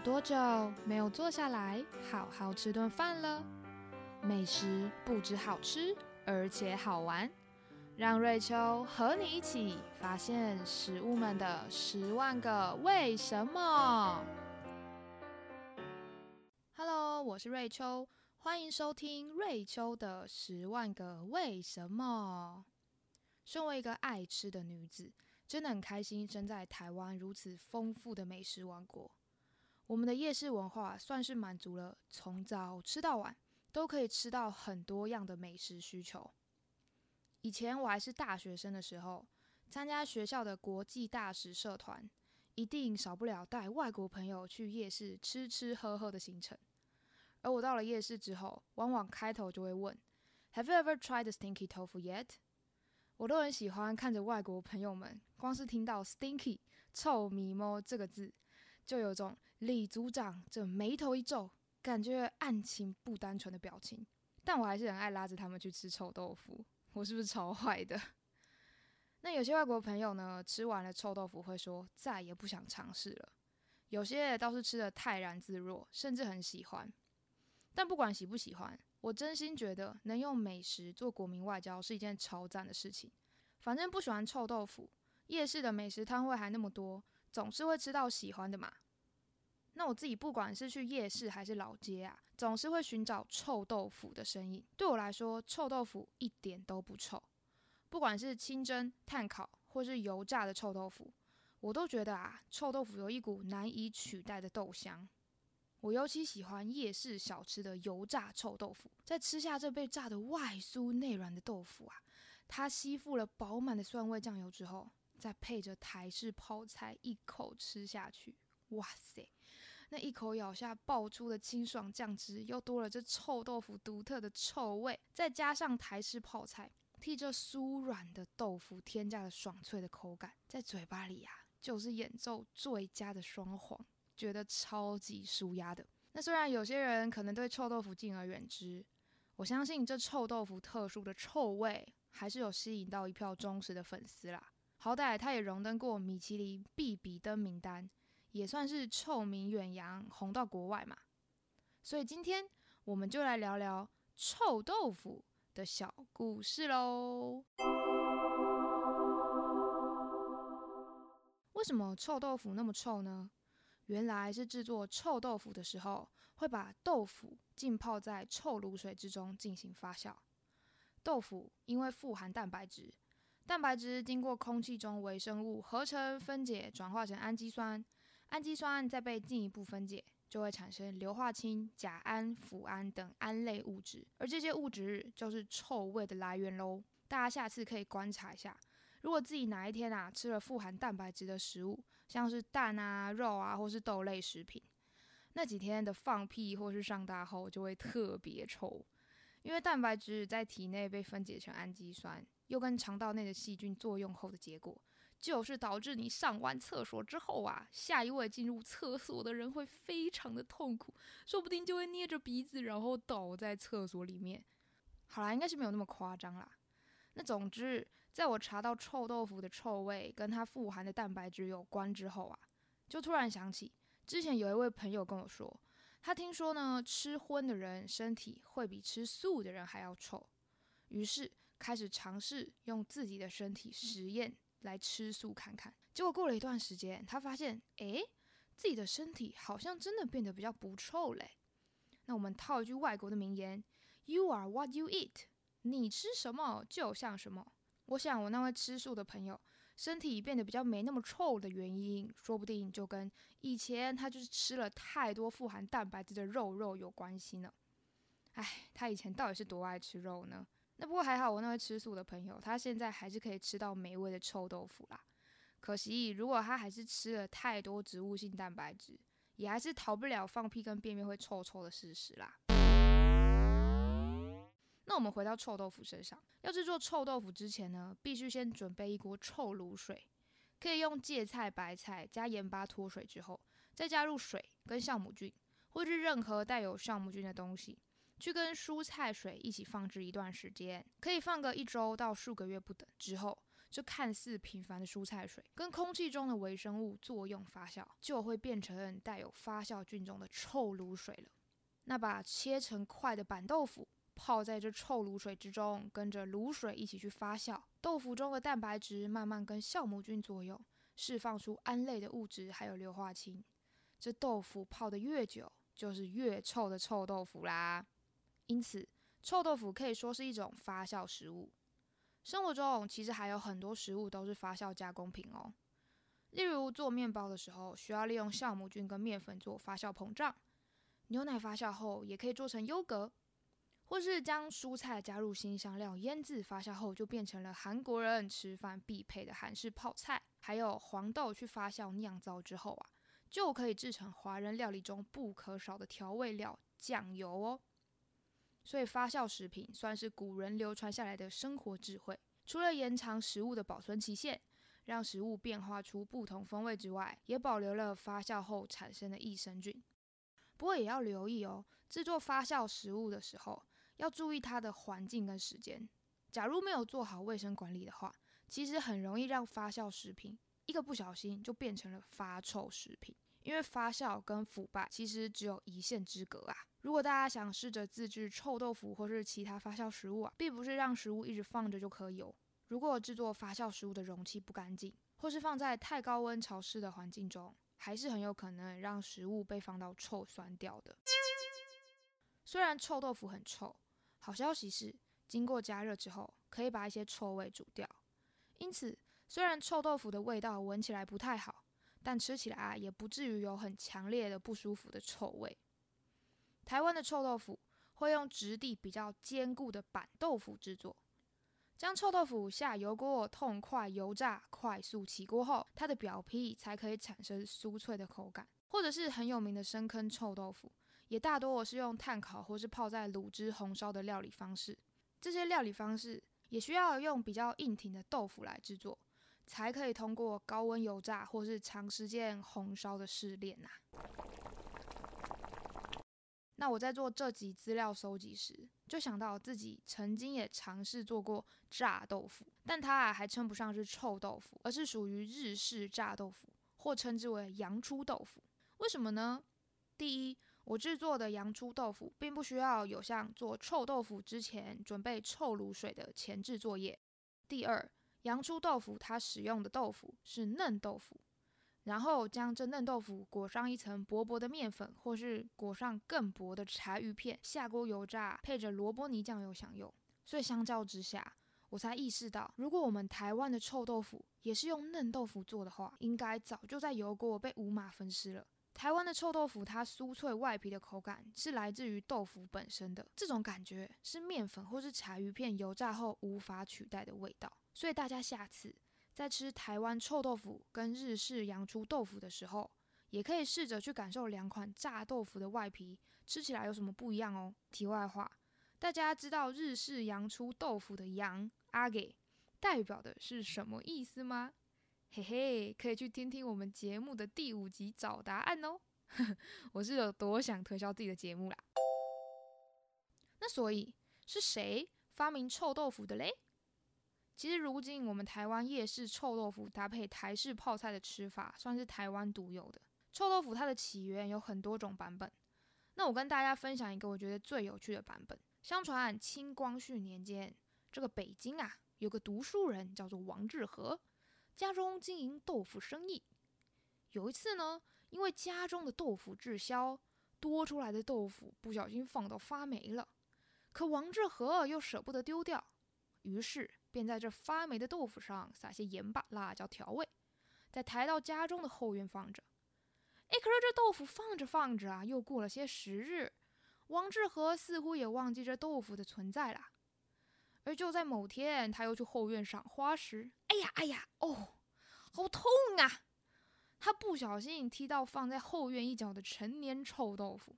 多久没有坐下来好好吃顿饭了？美食不止好吃，而且好玩。让瑞秋和你一起发现食物们的十万个为什么。Hello，我是瑞秋，欢迎收听瑞秋的十万个为什么。身为一个爱吃的女子，真的很开心生在台湾如此丰富的美食王国。我们的夜市文化算是满足了从早吃到晚都可以吃到很多样的美食需求。以前我还是大学生的时候，参加学校的国际大使社团，一定少不了带外国朋友去夜市吃吃喝喝的行程。而我到了夜市之后，往往开头就会问：“Have you ever tried the stinky tofu yet？” 我都很喜欢看着外国朋友们，光是听到 “stinky” 臭米摸这个字。就有种李组长这眉头一皱，感觉案情不单纯的表情，但我还是很爱拉着他们去吃臭豆腐。我是不是超坏的？那有些外国朋友呢，吃完了臭豆腐会说再也不想尝试了。有些倒是吃的泰然自若，甚至很喜欢。但不管喜不喜欢，我真心觉得能用美食做国民外交是一件超赞的事情。反正不喜欢臭豆腐，夜市的美食摊位还那么多。总是会吃到喜欢的嘛。那我自己不管是去夜市还是老街啊，总是会寻找臭豆腐的身影。对我来说，臭豆腐一点都不臭。不管是清蒸、炭烤或是油炸的臭豆腐，我都觉得啊，臭豆腐有一股难以取代的豆香。我尤其喜欢夜市小吃的油炸臭豆腐，在吃下这被炸的外酥内软的豆腐啊，它吸附了饱满的蒜味酱油之后。再配着台式泡菜，一口吃下去，哇塞！那一口咬下爆出的清爽酱汁，又多了这臭豆腐独特的臭味，再加上台式泡菜，替这酥软的豆腐添加了爽脆的口感，在嘴巴里呀，就是演奏最佳的双簧，觉得超级舒压的。那虽然有些人可能对臭豆腐敬而远之，我相信这臭豆腐特殊的臭味，还是有吸引到一票忠实的粉丝啦。好歹他也荣登过米其林必比登名单，也算是臭名远扬，红到国外嘛。所以今天我们就来聊聊臭豆腐的小故事喽。为什么臭豆腐那么臭呢？原来是制作臭豆腐的时候，会把豆腐浸泡在臭卤水之中进行发酵。豆腐因为富含蛋白质。蛋白质经过空气中微生物合成分解，转化成氨基酸，氨基酸再被进一步分解，就会产生硫化氢、甲胺、脯胺等胺类物质，而这些物质就是臭味的来源喽。大家下次可以观察一下，如果自己哪一天啊吃了富含蛋白质的食物，像是蛋啊、肉啊，或是豆类食品，那几天的放屁或是上大后就会特别臭，因为蛋白质在体内被分解成氨基酸。又跟肠道内的细菌作用后的结果，就是导致你上完厕所之后啊，下一位进入厕所的人会非常的痛苦，说不定就会捏着鼻子，然后倒在厕所里面。好啦，应该是没有那么夸张啦。那总之，在我查到臭豆腐的臭味跟它富含的蛋白质有关之后啊，就突然想起之前有一位朋友跟我说，他听说呢，吃荤的人身体会比吃素的人还要臭。于是开始尝试用自己的身体实验来吃素看看，结果过了一段时间，他发现，诶，自己的身体好像真的变得比较不臭嘞。那我们套一句外国的名言：“You are what you eat。”你吃什么就像什么。我想我那位吃素的朋友身体变得比较没那么臭的原因，说不定就跟以前他就是吃了太多富含蛋白质的肉肉有关系呢。唉，他以前到底是多爱吃肉呢？那不过还好，我那位吃素的朋友，他现在还是可以吃到美味的臭豆腐啦。可惜，如果他还是吃了太多植物性蛋白质，也还是逃不了放屁跟便便会臭臭的事实啦。那我们回到臭豆腐身上，要制作臭豆腐之前呢，必须先准备一锅臭卤水，可以用芥菜、白菜加盐巴脱水之后，再加入水跟酵母菌，或是任何带有酵母菌的东西。去跟蔬菜水一起放置一段时间，可以放个一周到数个月不等。之后这看似平凡的蔬菜水，跟空气中的微生物作用发酵，就会变成带有发酵菌种的臭卤水了。那把切成块的板豆腐泡在这臭卤水之中，跟着卤水一起去发酵，豆腐中的蛋白质慢慢跟酵母菌作用，释放出胺类的物质，还有硫化氢。这豆腐泡得越久，就是越臭的臭豆腐啦。因此，臭豆腐可以说是一种发酵食物。生活中其实还有很多食物都是发酵加工品哦。例如做面包的时候，需要利用酵母菌跟面粉做发酵膨胀；牛奶发酵后也可以做成优格，或是将蔬菜加入新香料腌制发酵后，就变成了韩国人吃饭必配的韩式泡菜。还有黄豆去发酵酿造之后啊。就可以制成华人料理中不可少的调味料酱油哦。所以发酵食品算是古人流传下来的生活智慧。除了延长食物的保存期限，让食物变化出不同风味之外，也保留了发酵后产生的益生菌。不过也要留意哦，制作发酵食物的时候要注意它的环境跟时间。假如没有做好卫生管理的话，其实很容易让发酵食品。一个不小心就变成了发臭食品，因为发酵跟腐败其实只有一线之隔啊。如果大家想试着自制臭豆腐或是其他发酵食物啊，并不是让食物一直放着就可以哦。如果制作发酵食物的容器不干净，或是放在太高温潮湿的环境中，还是很有可能让食物被放到臭酸掉的。虽然臭豆腐很臭，好消息是经过加热之后可以把一些臭味煮掉，因此。虽然臭豆腐的味道闻起来不太好，但吃起来啊也不至于有很强烈的不舒服的臭味。台湾的臭豆腐会用质地比较坚固的板豆腐制作，将臭豆腐下油锅痛快油炸，快速起锅后，它的表皮才可以产生酥脆的口感。或者是很有名的深坑臭豆腐，也大多是用炭烤或是泡在卤汁红烧的料理方式。这些料理方式也需要用比较硬挺的豆腐来制作。才可以通过高温油炸或是长时间红烧的试炼呐。那我在做这集资料搜集时，就想到自己曾经也尝试做过炸豆腐，但它啊还称不上是臭豆腐，而是属于日式炸豆腐，或称之为洋初豆腐。为什么呢？第一，我制作的洋初豆腐并不需要有像做臭豆腐之前准备臭卤水的前置作业。第二。洋出豆腐，它使用的豆腐是嫩豆腐，然后将这嫩豆腐裹上一层薄薄的面粉，或是裹上更薄的柴鱼片，下锅油炸，配着萝卜泥酱油享用。所以相较之下，我才意识到，如果我们台湾的臭豆腐也是用嫩豆腐做的话，应该早就在油锅被五马分尸了。台湾的臭豆腐，它酥脆外皮的口感是来自于豆腐本身的，这种感觉是面粉或是柴鱼片油炸后无法取代的味道。所以大家下次在吃台湾臭豆腐跟日式洋出豆腐的时候，也可以试着去感受两款炸豆腐的外皮吃起来有什么不一样哦。题外话，大家知道日式洋出豆腐的“洋”阿给代表的是什么意思吗？嘿嘿，可以去听听我们节目的第五集找答案哦。我是有多想推销自己的节目啦。那所以是谁发明臭豆腐的嘞？其实，如今我们台湾夜市臭豆腐搭配台式泡菜的吃法，算是台湾独有的。臭豆腐它的起源有很多种版本，那我跟大家分享一个我觉得最有趣的版本。相传清光绪年间，这个北京啊，有个读书人叫做王致和，家中经营豆腐生意。有一次呢，因为家中的豆腐滞销，多出来的豆腐不小心放到发霉了，可王致和又舍不得丢掉，于是。便在这发霉的豆腐上撒些盐巴、辣椒调味，再抬到家中的后院放着。哎，可是这豆腐放着放着啊，又过了些时日，王致和似乎也忘记这豆腐的存在了。而就在某天，他又去后院赏花时，哎呀哎呀，哦，好痛啊！他不小心踢到放在后院一角的陈年臭豆腐。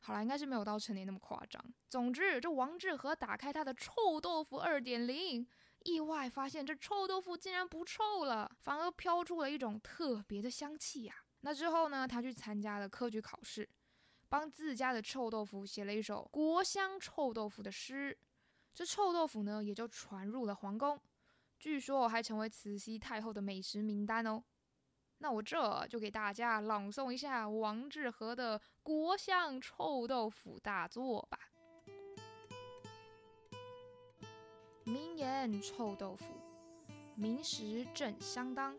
好了，应该是没有到陈年那么夸张。总之，这王致和打开他的臭豆腐二点零。意外发现，这臭豆腐竟然不臭了，反而飘出了一种特别的香气呀！那之后呢，他去参加了科举考试，帮自家的臭豆腐写了一首国香臭豆腐的诗。这臭豆腐呢，也就传入了皇宫。据说还成为慈禧太后的美食名单哦。那我这就给大家朗诵一下王致和的国香臭豆腐大作吧。名言臭豆腐，名实正相当。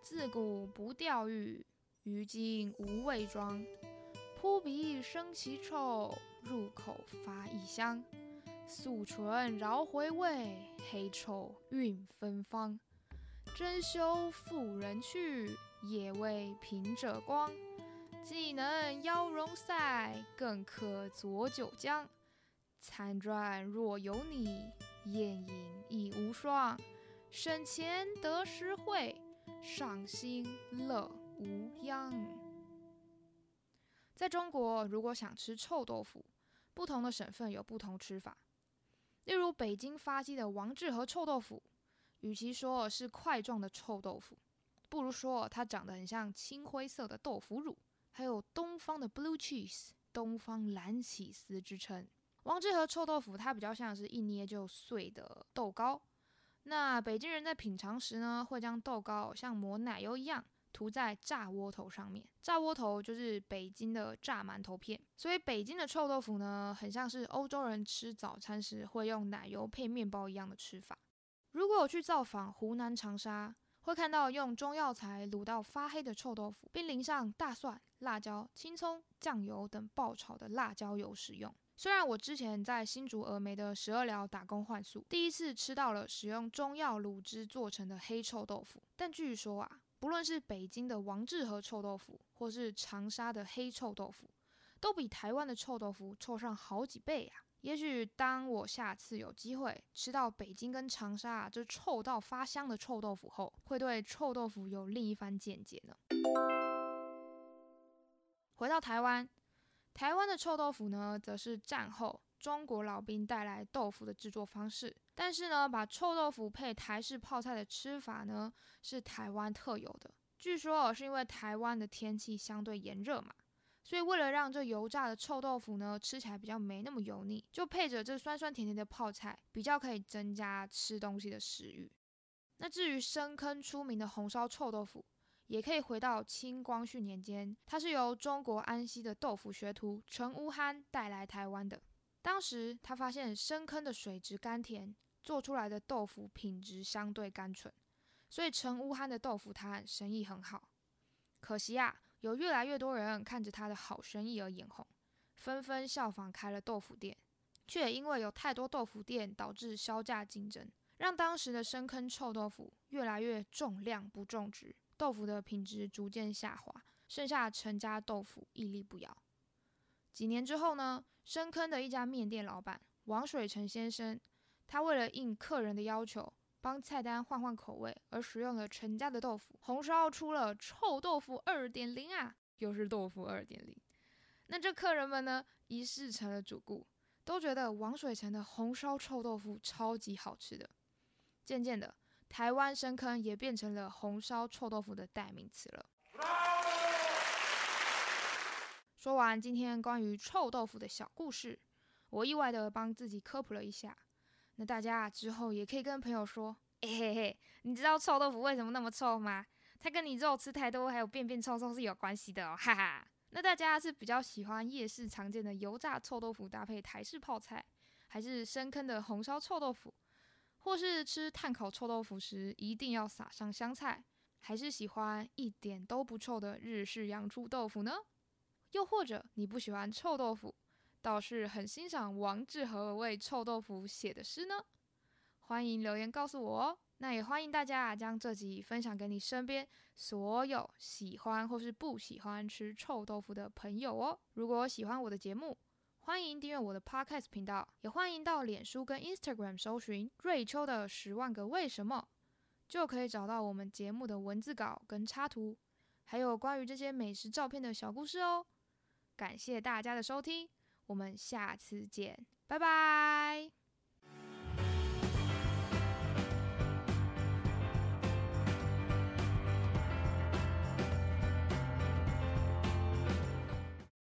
自古不钓鱼，于今无味装。扑鼻生其臭，入口发异香。素纯饶回味，黑臭韵芬芳。珍馐富人趣，也为贫者光。既能邀荣赛，更可佐酒浆。餐馔若有你。宴饮亦无双，省钱得实惠，赏心乐无央。在中国，如果想吃臭豆腐，不同的省份有不同吃法。例如，北京发迹的王致和臭豆腐，与其说是块状的臭豆腐，不如说它长得很像青灰色的豆腐乳，还有东方的 blue cheese（ 东方蓝起司）之称。王致和臭豆腐，它比较像是一捏就碎的豆糕。那北京人在品尝时呢，会将豆糕像抹奶油一样涂在炸窝头上面。炸窝头就是北京的炸馒头片。所以北京的臭豆腐呢，很像是欧洲人吃早餐时会用奶油配面包一样的吃法。如果我去造访湖南长沙，会看到用中药材卤到发黑的臭豆腐，并淋上大蒜、辣椒、青葱、酱油等爆炒的辣椒油食用。虽然我之前在新竹峨眉的十二寮打工换宿，第一次吃到了使用中药卤汁做成的黑臭豆腐，但据说啊，不论是北京的王致和臭豆腐，或是长沙的黑臭豆腐，都比台湾的臭豆腐臭上好几倍呀。也许当我下次有机会吃到北京跟长沙这臭到发香的臭豆腐后，会对臭豆腐有另一番见解呢。回到台湾。台湾的臭豆腐呢，则是战后中国老兵带来豆腐的制作方式。但是呢，把臭豆腐配台式泡菜的吃法呢，是台湾特有的。据说是因为台湾的天气相对炎热嘛，所以为了让这油炸的臭豆腐呢吃起来比较没那么油腻，就配着这酸酸甜甜的泡菜，比较可以增加吃东西的食欲。那至于深坑出名的红烧臭豆腐。也可以回到清光绪年间，它是由中国安溪的豆腐学徒陈乌憨带来台湾的。当时他发现深坑的水质甘甜，做出来的豆腐品质相对甘醇，所以陈乌憨的豆腐摊生意很好。可惜啊，有越来越多人看着他的好生意而眼红，纷纷效仿开了豆腐店，却因为有太多豆腐店，导致销价竞争，让当时的深坑臭豆腐越来越重量不重质。豆腐的品质逐渐下滑，剩下陈家豆腐屹立不摇。几年之后呢，深坑的一家面店老板王水成先生，他为了应客人的要求，帮菜单换换口味，而使用了陈家的豆腐，红烧出了臭豆腐二点零啊，又是豆腐二点零。那这客人们呢，一试成了主顾，都觉得王水成的红烧臭豆腐超级好吃的。渐渐的。台湾深坑也变成了红烧臭豆腐的代名词了。说完今天关于臭豆腐的小故事，我意外的帮自己科普了一下。那大家之后也可以跟朋友说：“嘿嘿嘿，你知道臭豆腐为什么那么臭吗？它跟你肉吃太多还有便便臭臭是有关系的哦，哈哈。”那大家是比较喜欢夜市常见的油炸臭豆腐搭配台式泡菜，还是深坑的红烧臭豆腐？或是吃炭烤臭豆腐时一定要撒上香菜，还是喜欢一点都不臭的日式洋猪豆腐呢？又或者你不喜欢臭豆腐，倒是很欣赏王致和为臭豆腐写的诗呢？欢迎留言告诉我哦。那也欢迎大家将这集分享给你身边所有喜欢或是不喜欢吃臭豆腐的朋友哦。如果喜欢我的节目，欢迎订阅我的 Podcast 频道，也欢迎到脸书跟 Instagram 搜寻瑞秋的十万个为什么，就可以找到我们节目的文字稿跟插图，还有关于这些美食照片的小故事哦。感谢大家的收听，我们下次见，拜拜。